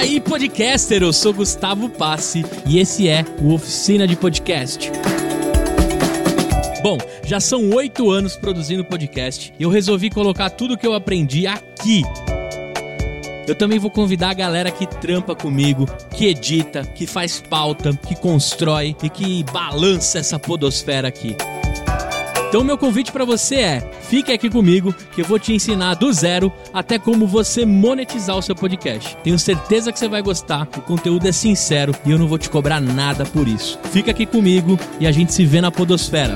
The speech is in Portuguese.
aí, podcaster! Eu sou Gustavo Passe e esse é o Oficina de Podcast. Bom, já são oito anos produzindo podcast e eu resolvi colocar tudo que eu aprendi aqui. Eu também vou convidar a galera que trampa comigo, que edita, que faz pauta, que constrói e que balança essa podosfera aqui. Então, meu convite para você é: fique aqui comigo que eu vou te ensinar do zero até como você monetizar o seu podcast. Tenho certeza que você vai gostar, o conteúdo é sincero e eu não vou te cobrar nada por isso. Fica aqui comigo e a gente se vê na Podosfera.